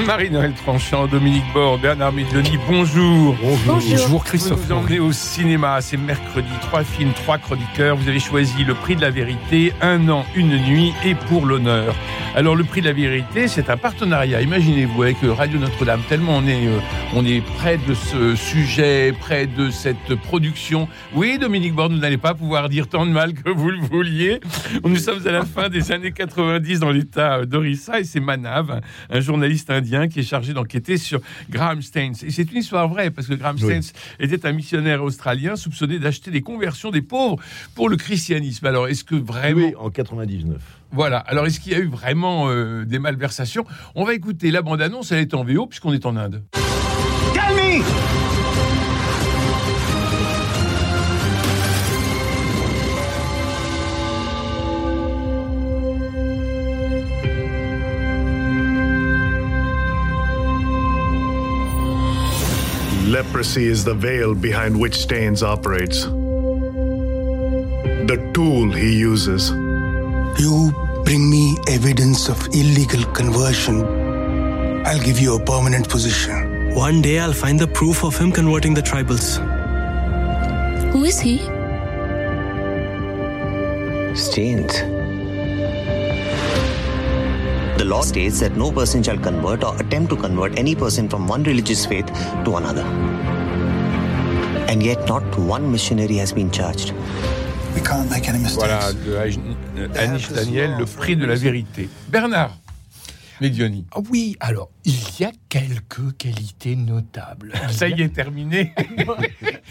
Marie-Noël Tranchant, Dominique Bord, Bernard Midloni, bonjour. Bonjour. Christophe. Vous nous emmenez au cinéma, c'est mercredi, trois films, trois chroniqueurs. Vous avez choisi Le Prix de la Vérité, Un an, une nuit et Pour l'honneur. Alors le Prix de la Vérité, c'est un partenariat, imaginez-vous, avec Radio Notre-Dame, tellement on est, euh, on est près de ce sujet, près de cette production. Oui, Dominique Bord, vous n'allez pas pouvoir dire tant de mal que vous le vouliez. Nous sommes à la fin des années 90 dans l'état d'Orissa et c'est Manav, un journaliste indien qui est chargé d'enquêter sur Graham Staines. Et c'est une histoire vraie, parce que Graham Staines était un missionnaire australien soupçonné d'acheter des conversions des pauvres pour le christianisme. Alors, est-ce que vraiment... Oui, en 99. Voilà. Alors, est-ce qu'il y a eu vraiment euh, des malversations? On va écouter la bande-annonce, elle est en VO, puisqu'on est en Inde. Leprosy is the veil behind which Staines operates. The tool he uses. You bring me evidence of illegal conversion, I'll give you a permanent position. One day I'll find the proof of him converting the tribals. Who is he? Stains. The law states that no person shall convert or attempt to convert any person from one religious faith to another. And yet, not one missionary has been charged. We can't make any mistakes. Voilà, de Anish- Anish Daniel, le prix de la vérité. Bernard Medioni. Ah Oui, alors, il y a quelques qualités notables. Ça y est, terminé.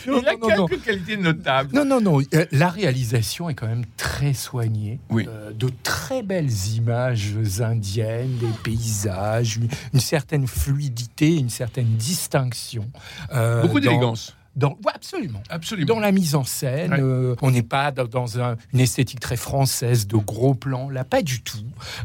Non, Il y a non, non, non. quelques qualités notables. Non, non, non. euh, La réalisation est quand même très soignée. Oui. Euh, de très belles images indiennes, des paysages, une, une certaine fluidité, une certaine distinction. Euh, Beaucoup dans- d'élégance. Dans, ouais, absolument. Absolument. Dans la mise en scène, Ouais. euh, on n'est pas dans, dans un- une esthétique très française de gros plans, là pas du tout.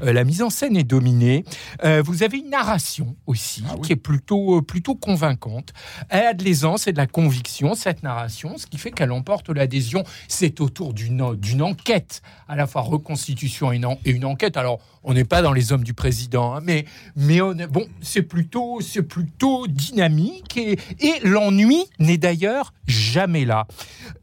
Euh, la mise en scène est dominée. Euh, vous avez une narration aussi Ah oui. qui est plutôt, plutôt convaincante. Elle a de l'aisance et de la conviction, cette narration, ce qui fait qu'elle emporte l'adhésion. C'est autour d'une d'une enquête, à la fois reconstitution et une, en- et une enquête. Alors, on n'est pas dans les hommes du président, hein, mais, mais on bon, c'est plutôt, c'est plutôt dynamique et, et l'ennui n'est d'ailleurs jamais là.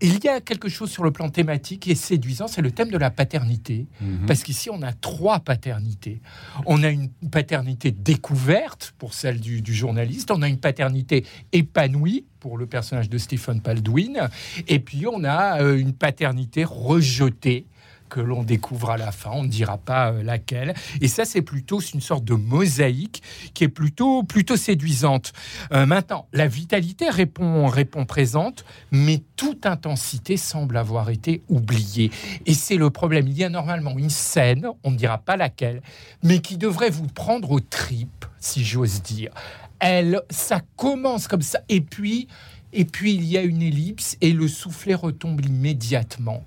Il y a quelque chose sur le plan thématique qui est séduisant, c'est le thème de la paternité. Parce qu'ici, on a trois paternités. On a une paternité découverte pour celle du, du journaliste, on a une paternité épanouie pour le personnage de Stephen Baldwin, et puis on a euh, une paternité rejetée que l'on découvre à la fin, on ne dira pas euh, laquelle. Et ça, c'est plutôt une sorte de mosaïque qui est plutôt, plutôt séduisante. Euh, maintenant, la vitalité répond, répond présente, mais toute intensité semble avoir été oubliée. Et c'est le problème. Il y a normalement une scène, on ne dira pas laquelle, mais qui devrait vous prendre aux tripes, si j'ose dire. Elle, ça commence comme ça, et puis et puis il y a une ellipse et le soufflet retombe immédiatement.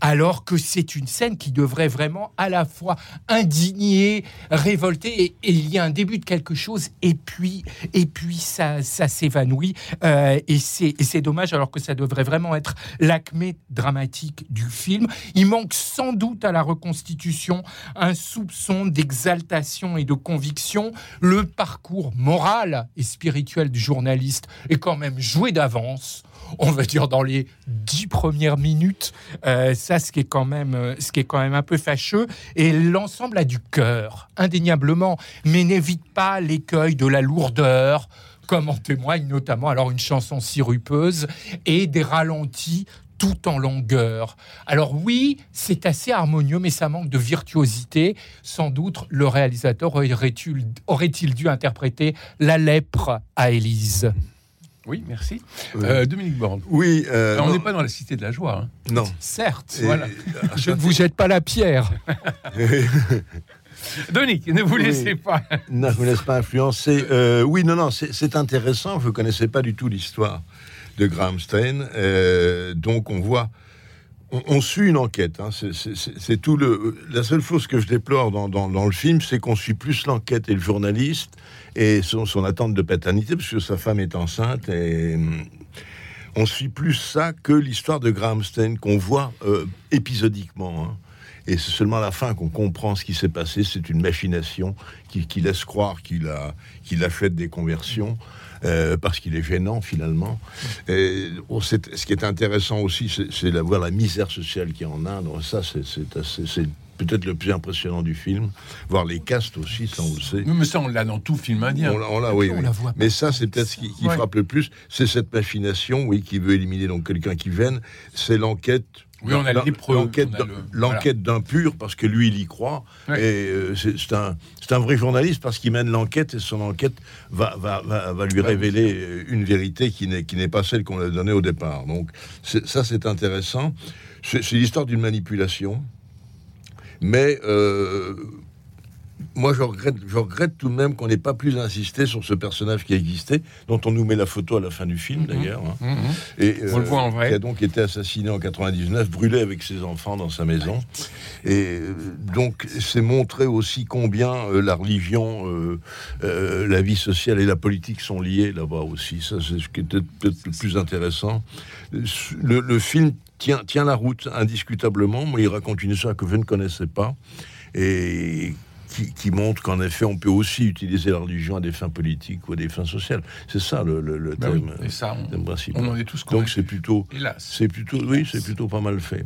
Alors que c'est une scène qui devrait vraiment à la fois indigner, révolter, et, il y a un début de quelque chose, et puis, et puis ça, ça s'évanouit. Euh, et c'est dommage alors que ça devrait vraiment être l'acmé dramatique du film. Il manque sans doute à la reconstitution un soupçon d'exaltation et de conviction. Le parcours moral et spirituel du journaliste est quand même joué d'avance. On va dire dans les dix premières minutes, Euh, ça, ce qui est quand même, euh, ce qui est quand même un peu fâcheux. Et l'ensemble a du cœur, indéniablement, mais n'évite pas l'écueil de la lourdeur, comme en témoigne notamment alors une chanson sirupeuse et des ralentis tout en longueur. Alors oui, c'est assez harmonieux, mais ça manque de virtuosité. Sans doute, le réalisateur aurait-il aurait-il dû interpréter la lèpre à Élise. Oui, merci. Oui. Euh, Dominique Borne. Oui, euh, on n'est pas dans la cité de la joie. hein. non. Certes, Et- Voilà. je ne vous jette pas la pierre. Dominique, ne vous Oui. laissez pas. Non, je ne me laisse pas influencer. Euh, oui, non, non, c'est intéressant. Je ne connaissais pas du tout l'histoire de Graham Stein. Euh, donc on voit, on, suit une enquête. hein. C'est- tout le. La seule chose que je déplore dans, le film, c'est qu'on suit plus l'enquête et le journaliste et son, attente de paternité, parce que sa femme est enceinte et. hum, On suit plus ça que l'histoire de Graham qu'on voit euh, épisodiquement. hein. Et c'est seulement à la fin qu'on comprend ce qui s'est passé. C'est une machination qui, qui laisse croire qu'il a, qu'il a fait des conversions. Euh, parce qu'il est gênant finalement. Et, oh, ce qui est intéressant aussi, c'est, de voir la misère sociale qu'il y a en Inde. Ça, c'est, peut-être le plus impressionnant du film. Voir les castes aussi, ça on le sait. Mais ça, on l'a dans tout film indien. On l'a, on l'a, oui, on oui. la voit pas. Mais ça, c'est peut-être ce qui, qui Ouais. frappe le plus, c'est cette machination, oui, qui veut éliminer donc quelqu'un qui gêne. C'est l'enquête. Oui, on a L'enquête, d'un- le- l'enquête d'un pur, parce que lui, il y croit. Ouais. Et euh, c'est, un, c'est un vrai journaliste parce qu'il mène l'enquête et son enquête va, va, va, va lui Ouais, révéler euh, une vérité qui n'est, qui n'est pas celle qu'on lui a donnée au départ. Donc, ça, c'est intéressant. C'est, c'est l'histoire d'une manipulation. Mais euh, moi, je regrette, je regrette tout de même qu'on n'ait pas plus insisté sur ce personnage qui existait, dont on nous met la photo à la fin du film, d'ailleurs. hein. Mhm. Et, On le voit en vrai. Qui a donc été assassiné en 99, brûlé avec ses enfants dans sa maison. Et euh, donc, c'est montrer aussi combien euh, la religion, euh, euh, la vie sociale et la politique sont liées là-bas aussi. Ça, c'est ce qui était peut-être le plus intéressant. Le, le film tient, tient la route indiscutablement, mais il raconte une histoire que je ne connaissais pas. Et qui, qui montre qu'en effet, on peut aussi utiliser la religion à des fins politiques ou à des fins sociales. C'est ça le, le- le Bah oui, thème, et ça, on- thème principal. on en est tous Donc c'est plutôt, Hélas. c'est plutôt, oui, c'est plutôt pas mal fait.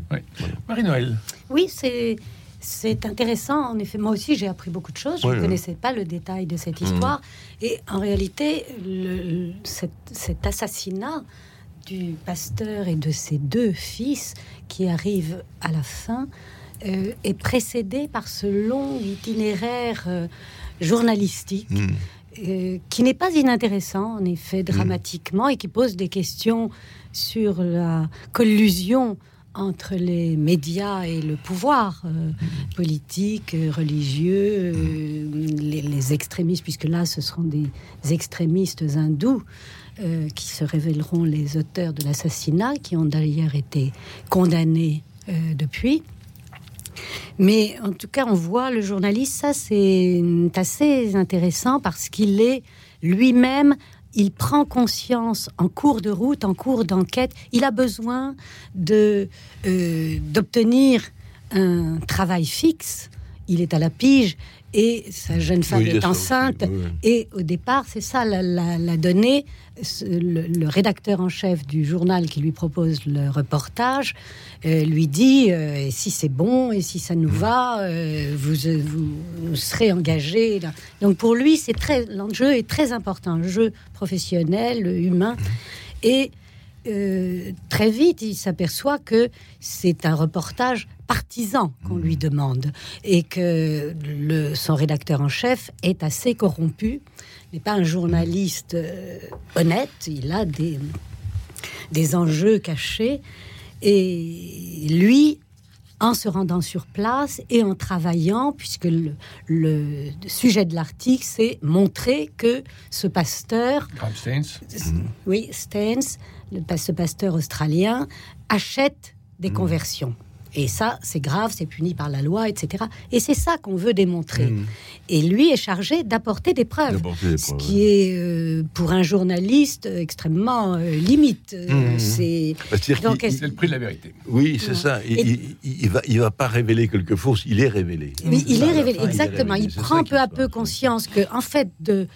Marie-Noël. Oui, c'est c'est intéressant. En effet, moi aussi, j'ai appris beaucoup de choses. Je ne connaissais pas le détail de cette histoire. Et en réalité, le- le- cet, cet assassinat du pasteur et de ses deux fils qui arrive à la fin euh, est précédé par ce long itinéraire euh, journalistique Mm. euh, qui n'est pas inintéressant, en effet, dramatiquement, et qui pose des questions sur la collusion entre les médias et le pouvoir euh, politique, euh, religieux, les, les extrémistes, puisque là, ce seront des extrémistes hindous qui se révéleront les auteurs de l'assassinat, qui ont d'ailleurs été condamnés depuis. Mais en tout cas, on voit le journaliste, ça c'est assez intéressant parce qu'il est lui-même, il prend conscience en cours de route, en cours d'enquête, il a besoin euh, d'obtenir un travail fixe. Il est à la pige et sa jeune femme Oui, est enceinte. oui. Et au départ, c'est ça la, la- la donnée. Le, le rédacteur en chef du journal qui lui propose le reportage euh, lui dit euh, si c'est bon et si ça nous va, euh, vous, vous, vous serez engagé. Donc pour lui, c'est très l'enjeu est très important, un jeu professionnel, humain, et euh, très vite, il s'aperçoit que c'est un reportage partisan qu'on lui demande et que le, son rédacteur en chef est assez corrompu, n'est pas un journaliste euh, honnête, il a des, des enjeux cachés et lui, en se rendant sur place et en travaillant, puisque le, le sujet de l'article, c'est montrer que ce pasteur Staines. oui, Staines, le, ce pasteur australien, achète des Mm. conversions. Et ça, c'est grave, c'est puni par la loi, etc. Et c'est ça qu'on veut démontrer. Mm. Et lui est chargé d'apporter des preuves. Des Ce preuves, qui est, euh, pour un journaliste, euh, extrêmement euh, limite. Mhm. C'est le prix de la vérité. Oui, c'est ça. Il, Et- il, il va, il va pas révéler quelque chose. Il est révélé. Oui, il est révélé, fin, exactement. Il, révélé. Prend peu à peu conscience que, en fait, de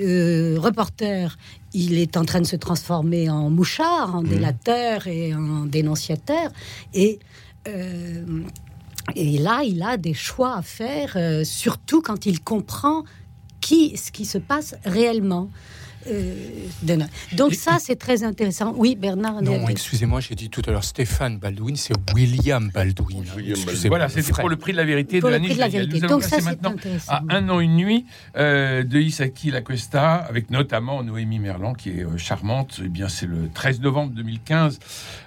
euh, reporter, il est en train de se transformer en mouchard, Mmh. en délateur et en dénonciateur. Et, euh, et là, il a des choix à faire, euh, surtout quand il comprend ce qui se passe réellement. Euh, Donc Et- ça, c'est très intéressant. Oui, Bernard. Non, excusez-moi, j'ai dit tout à l'heure Stéphane Baldwin, c'est William Baldwin. William Baldwin. Voilà, c'était pour le prix de la vérité Pour de de la. Nous allons Donc ça, maintenant intéressant. à Un an, une nuit euh, de Isaki Lacuesta, avec notamment Noémie Merlan, qui est euh, charmante. Eh bien, c'est le 13 novembre 2015.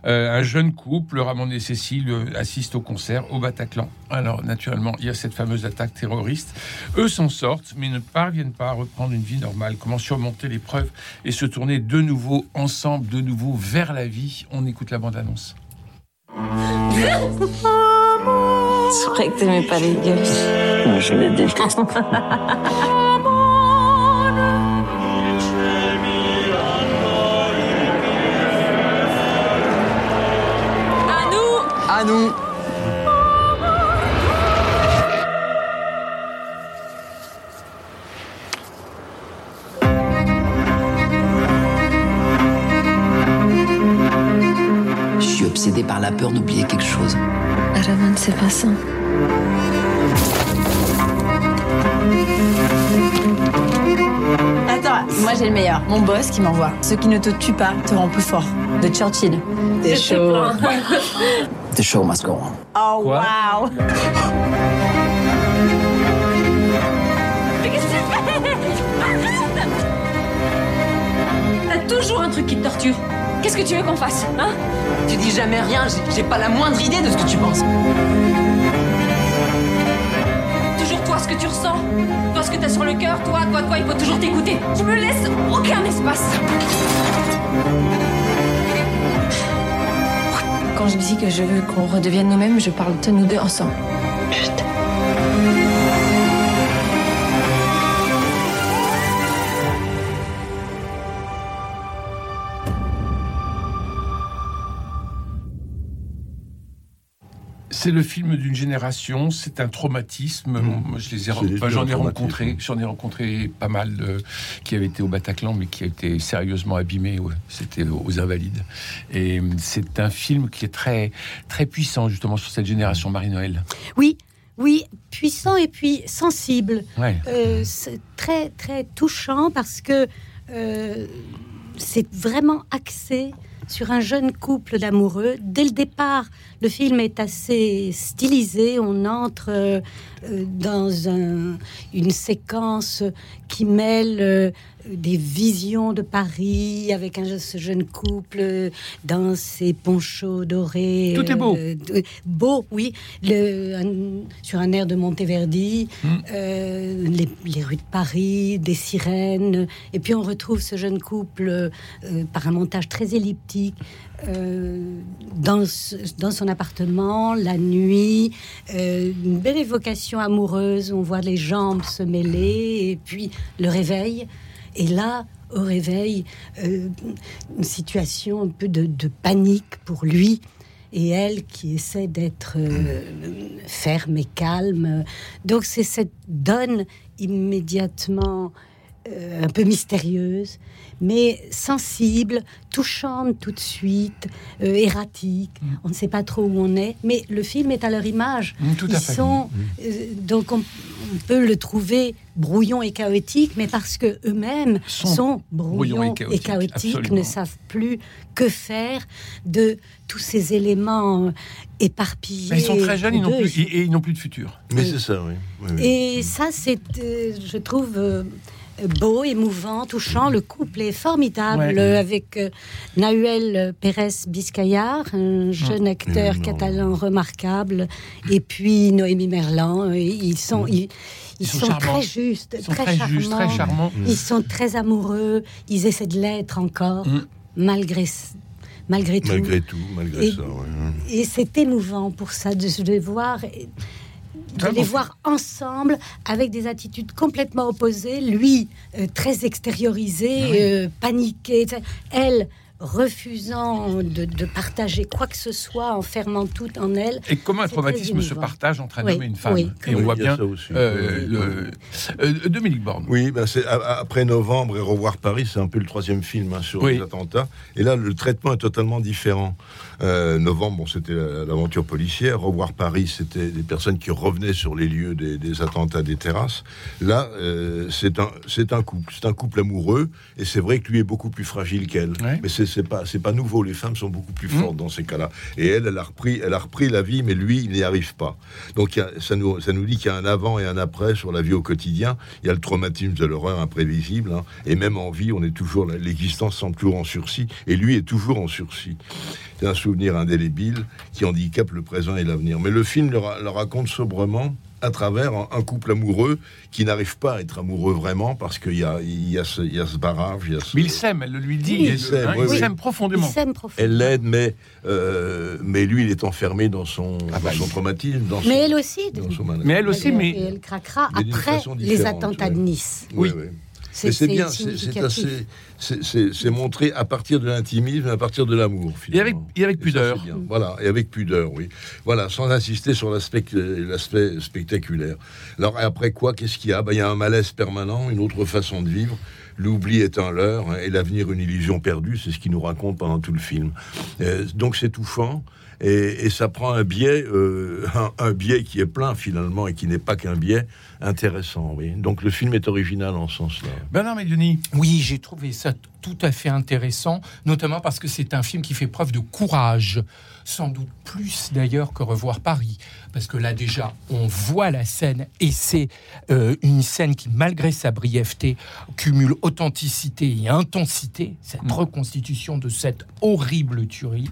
Euh, un jeune couple, Ramon et Cécile, euh, assistent au concert au Bataclan. Alors, naturellement, il y a cette fameuse attaque terroriste. Eux s'en sortent, mais ne parviennent pas à reprendre une vie normale. Comment surmonter les épreuves et se tourner de nouveau ensemble, de nouveau vers la vie. On écoute la bande-annonce. C'est vrai que t'aimais pas les gosses. Je les déteste. À nous À nous obsédé par la peur d'oublier quelque chose. Araman, c'est pas ça. Attends, moi j'ai le meilleur. Mon boss qui m'envoie. Ceux qui ne te tuent pas te rendent plus fort. De Churchill. T'es chaud. The show must go on. Oh Quoi wow. Mais qu'est-ce que tu fais? Arrête T'as toujours un truc qui te torture. Qu'est-ce que tu veux qu'on fasse, hein? Tu dis jamais rien, j'ai- pas la moindre idée de ce que tu penses. Toujours toi, ce que tu ressens. Toi, ce que t'as sur le cœur. Toi, toi, toi, il faut toujours t'écouter. Tu me laisses aucun espace. Quand je dis que je veux qu'on redevienne nous-mêmes, je parle de nous deux ensemble. C'est le film d'une génération, c'est un traumatisme. Moi, je les ai, Mmh. Enfin, j'en ai rencontré, j'en ai rencontré pas mal qui avaient été au Bataclan, mais qui a été sérieusement abîmé. ouais. C'était aux Invalides. Et euh, c'est un film qui est très, très puissant justement sur cette génération Marie-Noël. Oui, oui, puissant et puis sensible. Ouais. Euh, c'est très, très touchant parce que euh, c'est vraiment axé sur un jeune couple d'amoureux. Dès le départ, le film est assez stylisé. On entre euh, euh, dans un- une séquence qui mêle euh, des visions de Paris avec un, ce jeune couple dans ses ponchos dorés. Tout est beau. euh, beau, oui. Le, un- sur un air de Monteverdi, Mm. euh, les, les rues de Paris, des sirènes. Et puis on retrouve ce jeune couple euh, par un montage très elliptique. dans, ce- dans son appartement, la nuit, une belle évocation amoureuse, on voit les jambes se mêler, et puis le réveil. Et là, au réveil, euh, une situation un peu de, panique pour lui et elle qui essaie d'être euh, ferme et calme. Donc c'est cette donne immédiatement un peu mystérieuse, mais sensible, touchante tout de suite, euh, erratique. On ne sait pas trop où on est, mais le film est à leur image. Mm, tout à Ils fait. sont euh, donc on, on peut le trouver brouillon et chaotique, mais parce que eux-mêmes Sont sont, brouillons et chaotiques, et chaotiques, absolument. ne savent plus que faire de tous ces éléments euh, éparpillés. Mais ils sont très jeunes, ils n'ont d'eux. plus, et, et ils n'ont plus de futur. Mais c'est ça, oui. Oui, oui. Et ça, c'est, euh, je trouve, euh, beau, émouvant, touchant. Le couple est formidable Ouais. euh, avec euh, Nahuel Pérez Biscayar, un jeune acteur Mmh. catalan remarquable, et puis Noémie Merlan. euh, Ils sont, ils, ils sont sont, charmants. très justes, Ils sont très, très charmants. très charmants. Ils sont très amoureux. Ils essaient de l'être encore, Mm. malgré, malgré tout. Malgré tout, malgré Et- ça. Et c'est émouvant pour ça de, de voir, de Très les voir ensemble avec des attitudes complètement opposées. Lui, euh, très extériorisé, euh, paniqué. etc. Elle, refusant de, de partager quoi que ce soit, enfermant tout en elle. Et comment un traumatisme se partage entre un Oui, homme et une femme oui, Et on voit bien ça aussi. euh, Oui, le- euh, Dominique Borne. Oui, ben c'est après novembre et revoir Paris, c'est un peu le troisième film hein, sur Oui. les attentats. Et là, le traitement est totalement différent. Euh, novembre, bon, c'était la- l'aventure policière. Revoir Paris, c'était des personnes qui revenaient sur les lieux des, des attentats des terrasses. Là, euh, c'est un, c'est un couple, c'est un couple amoureux. Et c'est vrai que lui est beaucoup plus fragile qu'elle. Ouais. Mais c'est c'est pas, c'est pas nouveau. Les femmes sont beaucoup plus Mm. fortes dans ces cas-là. Et elle, elle a repris, elle a repris la vie, mais lui, il n'y arrive pas. Donc il y a- ça nous, ça nous dit qu'il y a un avant et un après sur la vie au quotidien. Il y a le traumatisme de l'horreur imprévisible. hein. Et même en vie, on est toujours, l'existence semble toujours en sursis. Et lui est toujours en sursis. C'est un souvenir indélébile qui handicape le présent et l'avenir. Mais le film le, ra- le raconte sobrement à travers un, un couple amoureux qui n'arrive pas à être amoureux vraiment parce qu'il y a, il y, a ce, il y a ce barrage. Il y a ce... Mais il s'aime, elle le lui dit. Oui, il il s'aime, hein, oui, profondément. Elle l'aide, mais, euh, mais lui, il est enfermé dans son, dans son traumatisme. Dans son, Mais elle aussi. dans son Mais elle aussi, elle, mais elle craquera Mais après les attentats de ouais. Nice. Oui, oui. C'est- Mais c'est bien, c'est montré à partir de l'intimisme, à partir de l'amour. Et avec, finalement. et avec Et ça, pudeur. bien. Voilà, et avec pudeur, oui. Voilà, sans insister sur l'aspect l'aspect spectaculaire. Alors après quoi, qu'est-ce qu'il y a? Ben, Il y a un malaise permanent, une autre façon de vivre. L'oubli est un leurre hein, et l'avenir une illusion perdue, c'est ce qu'il nous raconte pendant tout le film. Euh, donc c'est touchant. Et, ça prend un biais, euh, un, biais qui est plein finalement et qui n'est pas qu'un biais intéressant. Oui. Donc le film est original en ce sens-là. Bernard Médioni. Oui, j'ai trouvé ça tout à fait intéressant, notamment parce que c'est un film qui fait preuve de courage, sans doute plus d'ailleurs que Revoir Paris, parce que là déjà, on voit la scène et c'est euh, une scène qui, malgré sa brièveté, cumule authenticité et intensité, cette reconstitution de cette horrible tuerie,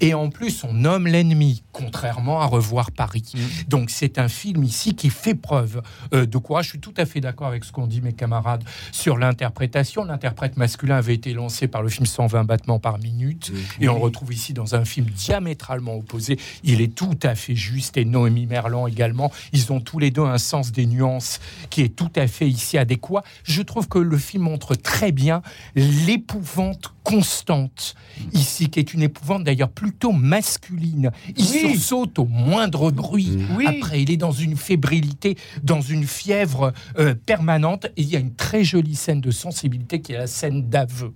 et en plus on nomme l'ennemi, contrairement à Revoir Paris. Donc c'est un film ici qui fait preuve euh, de courage. Je suis tout à fait d'accord avec ce qu'ont dit mes camarades sur l'interprétation. L'interprète masculin avait été lancé par le film 120 battements par minute, et on le retrouve ici dans un film diamétralement opposé. Il est tout à fait juste, et Noémie Merlan également. Ils ont tous les deux un sens des nuances qui est tout à fait ici adéquat. Je trouve que le film montre très bien l'épouvante constante ici, qui est une épouvante d'ailleurs plutôt masculine. Il Oui. sursaute au moindre bruit. Oui. Après, il est dans une fébrilité, dans une fièvre euh, permanente. Et il y a une très jolie scène de sensibilité qui est la scène d'aveu.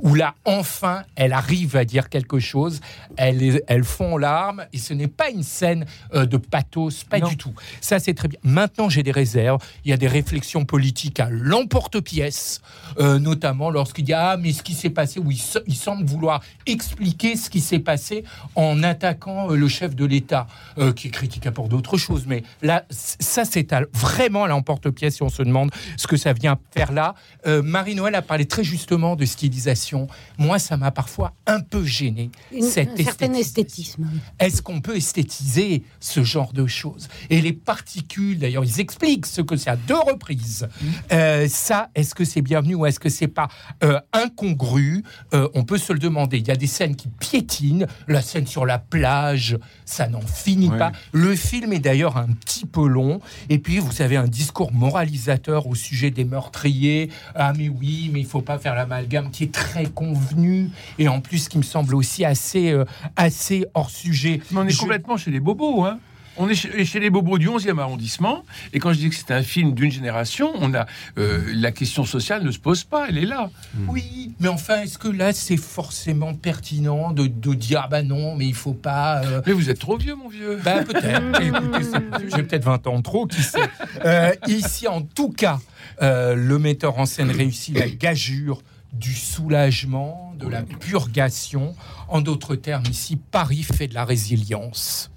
Où là, enfin, elle arrive à dire quelque chose, elle, est- elle fond larmes, et ce n'est pas une scène euh, de pathos, pas Non. du tout. Ça, c'est très bien. Maintenant, j'ai des réserves. Il y a des réflexions politiques à l'emporte-pièce, euh, notamment lorsqu'il dit Ah, mais ce qui s'est passé, où il, se- il semble vouloir expliquer ce qui s'est passé en attaquant euh, le chef de l'État, qui est critiquable pour d'autres choses. Mais là, ça, c'est à- vraiment à l'emporte-pièce si on se demande ce que ça vient faire là. Marie-Noël a parlé très justement de stylisation. Moi, ça m'a parfois un peu gêné. Une- cette un certain esthétisme. Est-ce qu'on peut esthétiser ce genre de choses? Et les particules, d'ailleurs, ils expliquent ce que c'est à deux reprises. Euh, ça, est-ce que c'est bienvenu ou est-ce que c'est pas euh, incongru? Euh, On peut se le demander. Il y a des scènes qui piétinent. La scène sur la plage, ça n'en finit Ouais. pas. Le film est d'ailleurs un petit peu long. Et puis, vous avez un discours moralisateur au sujet des meurtriers. Ah, mais oui, mais il faut pas faire l'amalgame, qui est très convenu. Et en plus, qui me semble aussi assez, euh, assez hors sujet. Mais on est Je- complètement chez les bobos, hein. On est chez, les bobos du 11e arrondissement. Et quand je dis que c'est un film d'une génération, on a euh, la question sociale ne se pose pas, elle est là. Oui, mais enfin, est-ce que là, c'est forcément pertinent de, de dire, ah bah non, mais il faut pas. euh, Mais vous êtes trop vieux, mon vieux. Bah peut-être. J'ai peut-être 20 ans trop, qui sait. Euh, ici, en tout cas, euh, le metteur en scène réussit la gageure du soulagement, de la purgation. En d'autres termes, ici, Paris fait de la résilience.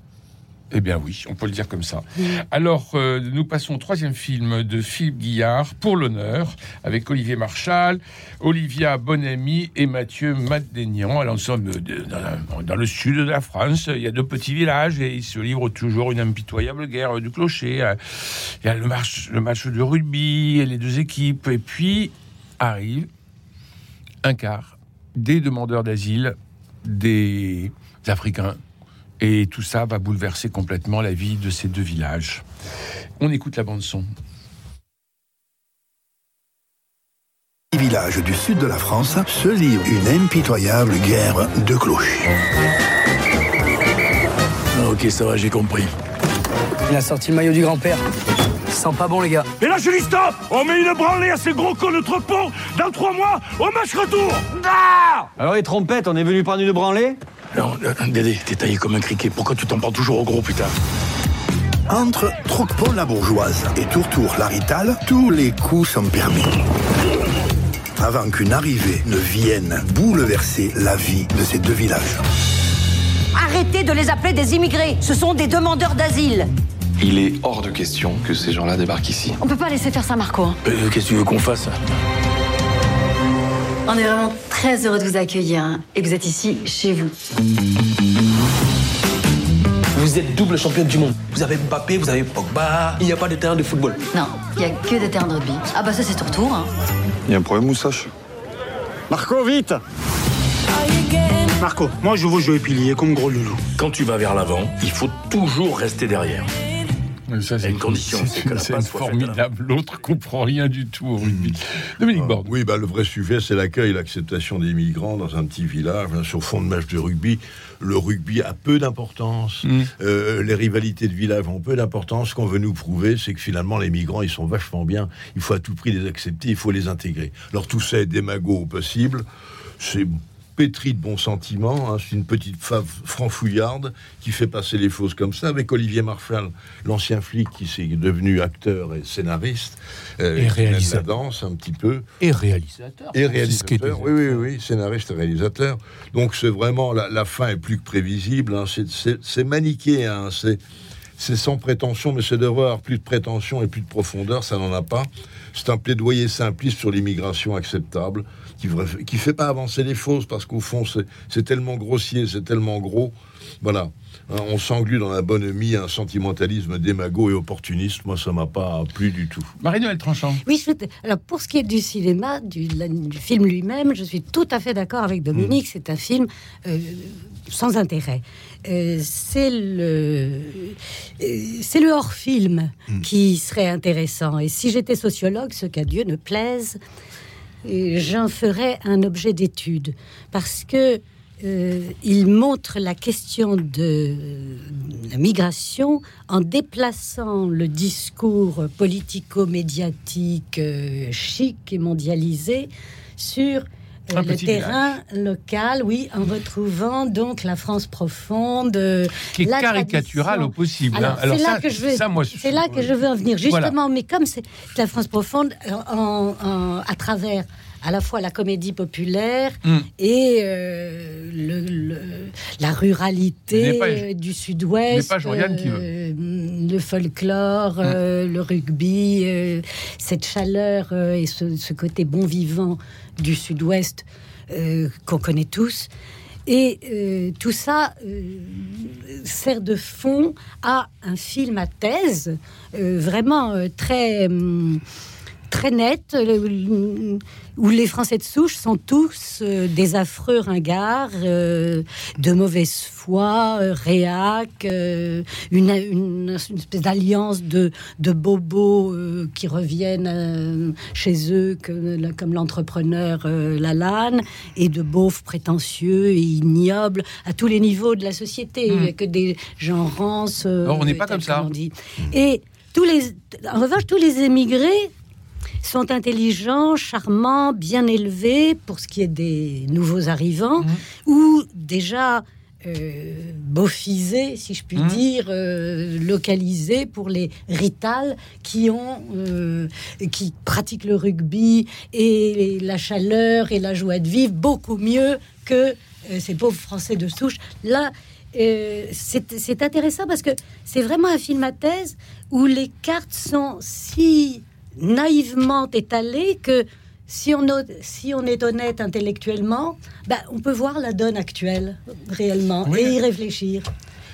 Eh bien oui, on peut le dire comme ça. Alors, euh, nous passons au troisième film de Philippe Guillard, Pour l'honneur, avec Olivier Marchal, Olivia Bonamy et Mathieu Madénian. Alors, nous sommes dans, dans le sud de la France. Il y a deux petits villages et ils se livrent toujours une impitoyable guerre du clocher. Euh, Il y a le match, le match de rugby et les deux équipes. Et puis arrive un quart des demandeurs d'asile, des Africains. Et tout ça va bouleverser complètement la vie de ces deux villages. On écoute la bande son. villages du sud de la France se livrent une impitoyable guerre de cloches. Ok, ça va, j'ai compris. Il a sorti le maillot du grand-père. Sent pas bon, les gars. Et là, je dis stop On met une branlée à ces gros cons de pont dans trois mois au match retour Alors les trompettes, on est venu prendre une branlée Non, Dédé, t'es taillé comme un criquet. Pourquoi tu t'en prends toujours au gros, putain Entre Troquepont la bourgeoise et Tourtour la Ritale, tous les coups sont permis. Avant qu'une arrivée ne vienne bouleverser la vie de ces deux villages. Arrêtez de les appeler des immigrés. Ce sont des demandeurs d'asile. Il est hors de question que ces gens-là débarquent ici. On peut pas laisser faire ça, Marco. hein. Euh, Qu'est-ce que tu veux qu'on fasse? On est vraiment très heureux de vous accueillir hein, et que vous êtes ici chez vous. Vous êtes double championne du monde. Vous avez Mbappé, vous avez Pogba. Il n'y a pas de terrain de football. Non, il y a que des terrains de rugby. Ah bah ça c'est ton retour. Hein. Il y a un problème, Moustache Marco, vite Marco, moi je veux jouer pilier comme gros loulou. Quand tu vas vers l'avant, il faut toujours rester derrière. Ça, c'est une condition, c'est que la C'est passe soit faite à la formidable. L'autre comprend rien du tout au rugby. Dominique Borde. Oui, bah, le vrai sujet, c'est l'accueil, l'acceptation des migrants dans un petit village, hein, sur fond de match de rugby. Le rugby a peu d'importance. Mm. Euh, les rivalités de village ont peu d'importance. Ce qu'on veut nous prouver, c'est que finalement, les migrants, ils sont vachement bien. Il faut à tout prix les accepter, il faut les intégrer. Alors, tout ça est démago au possible. C'est pétri de bons sentiments. hein. C'est une petite fave franfouillarde qui fait passer les fausses comme ça, avec Olivier Marchal, l'ancien flic qui s'est devenu acteur et scénariste. euh, Et réalisateur. La danse, un petit peu. Et réalisateur. Et réalisateur, oui, oui, oui, scénariste et réalisateur. Donc c'est vraiment, la, la fin est plus que prévisible, hein. c'est- manichéen, hein. c'est c'est sans prétention, mais c'est devrait avoir plus de prétention et plus de profondeur, ça n'en a pas. C'est un plaidoyer simpliste sur l'immigration acceptable, qui ne qui fait pas avancer les fausses, parce qu'au fond, c'est- tellement grossier, c'est tellement gros. Voilà. Hein, on s'englue dans la bonhomie, un sentimentalisme démago et opportuniste. Moi, ça m'a pas plu du tout. Marie-Noël Tranchant. Oui, je- alors pour ce qui est du cinéma, du, la- du film lui-même, je suis tout à fait d'accord avec Dominique. C'est un film euh, sans intérêt. Euh, c'est le, euh, c'est le hors-film qui serait intéressant. Et si j'étais sociologue, ce qu'à Dieu ne plaise, euh, j'en ferais un objet d'étude. Parce que euh, il montre la question de la migration en déplaçant le discours politico-médiatique euh, chic et mondialisé sur euh, Un le petit terrain local, oui, en retrouvant donc la France profonde, euh, Qui est la caricatural tradition. au possible. hein. Alors, c'est là que je veux, ça, moi, c'est là que je veux en venir justement. Voilà. Mais comme c'est la France profonde, euh, en- en- à travers à la fois la comédie populaire Mm. et euh, le- le- la ruralité euh, du Sud-Ouest, euh, le folklore, euh, le rugby, euh, cette chaleur euh, et ce, ce côté bon vivant du Sud-Ouest euh, qu'on connaît tous. Et euh, tout ça euh, sert de fond à un film à thèse, vraiment très, hum, très net, euh, où les Français de souche sont tous euh, des affreux ringards, euh, de mauvaise foi, euh, réac, euh, une, une- une espèce d'alliance de, de bobos qui reviennent chez eux que- comme l'entrepreneur Lalanne, et de beaufs prétentieux et ignobles à tous les niveaux de la société, a que des gens rances. on n'est pas comme ça. dit. Et tous les, en revanche, tous les émigrés sont intelligents, charmants, bien élevés pour ce qui est des nouveaux arrivants, ou déjà euh, beaufisés, si je puis Mhm. dire, euh, localisés pour les ritales qui ont, euh, qui pratiquent le rugby et la chaleur et la joie de vivre beaucoup mieux que euh, ces pauvres Français de souche. Là, euh, c'est c'est intéressant parce que c'est vraiment un film à thèse où les cartes sont si naïvement étalées que si on, si on est honnête intellectuellement, ben, on peut voir la donne actuelle réellement Oui. et y réfléchir.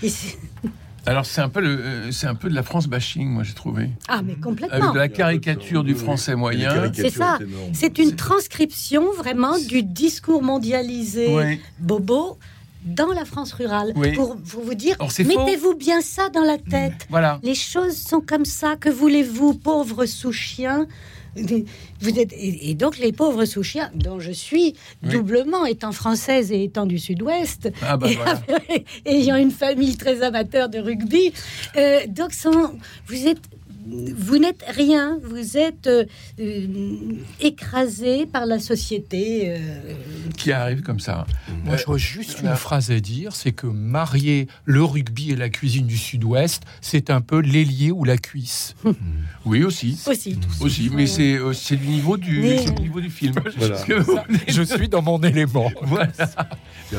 Et Alors c'est un peu le, euh, c'est un peu de la France bashing, moi j'ai trouvé. ah, mais complètement. Avec de la caricature du français moyen. C'est ça. C'est une transcription vraiment du discours mondialisé Oui. bobo dans la France rurale. Oui. Pour, pour vous dire, mettez-vous bien ça dans la tête. Voilà. Les choses sont comme ça. Que voulez-vous, pauvres sous-chiens? Vous êtes, et, et donc les pauvres sous-chiens, dont je suis Oui. doublement, étant française et étant du Sud-Ouest, Ah bah et voilà. ayant une famille très amateur de rugby, euh, donc sont, vous êtes vous n'êtes rien, vous êtes euh, euh, écrasé par la société. euh, Qui arrive comme ça. Moi, j'aurais juste une phrase à dire, c'est que marier le rugby et la cuisine du Sud-Ouest, c'est un peu l'ailier ou la cuisse. Oui aussi. Aussi. Aussi, mais c'est euh, c'est du niveau du, Mais- c'est du niveau du film. Voilà. Je suis dans mon élément. Voilà.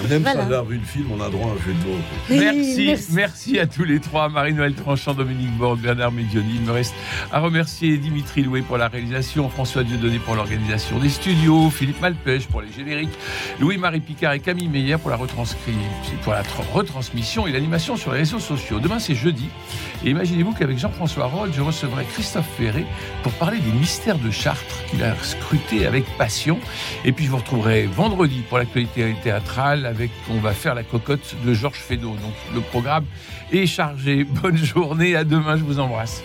Même Voilà. avoir vu le film, on a droit à un jeu de mots. Oui, Merci, merci. merci à tous les trois, Marie-Noël Tranchant, Dominique Borde, Bernard Médioni. À remercier Dimitri Loué pour la réalisation, François Dieudonné pour l'organisation des studios, Philippe Malpêche pour les génériques, Louis-Marie Picard et Camille Meyer pour la, pour retransmission et l'animation sur les réseaux sociaux. Demain, c'est jeudi. Et imaginez-vous qu'avec Jean-François Roll, je recevrai Christophe Ferré pour parler des mystères de Chartres qu'il a scruté avec passion. Et puis, je vous retrouverai vendredi pour l'actualité théâtrale avec On va faire la cocotte de Georges Feydeau. Donc, le programme est chargé. Bonne journée. À demain. Je vous embrasse.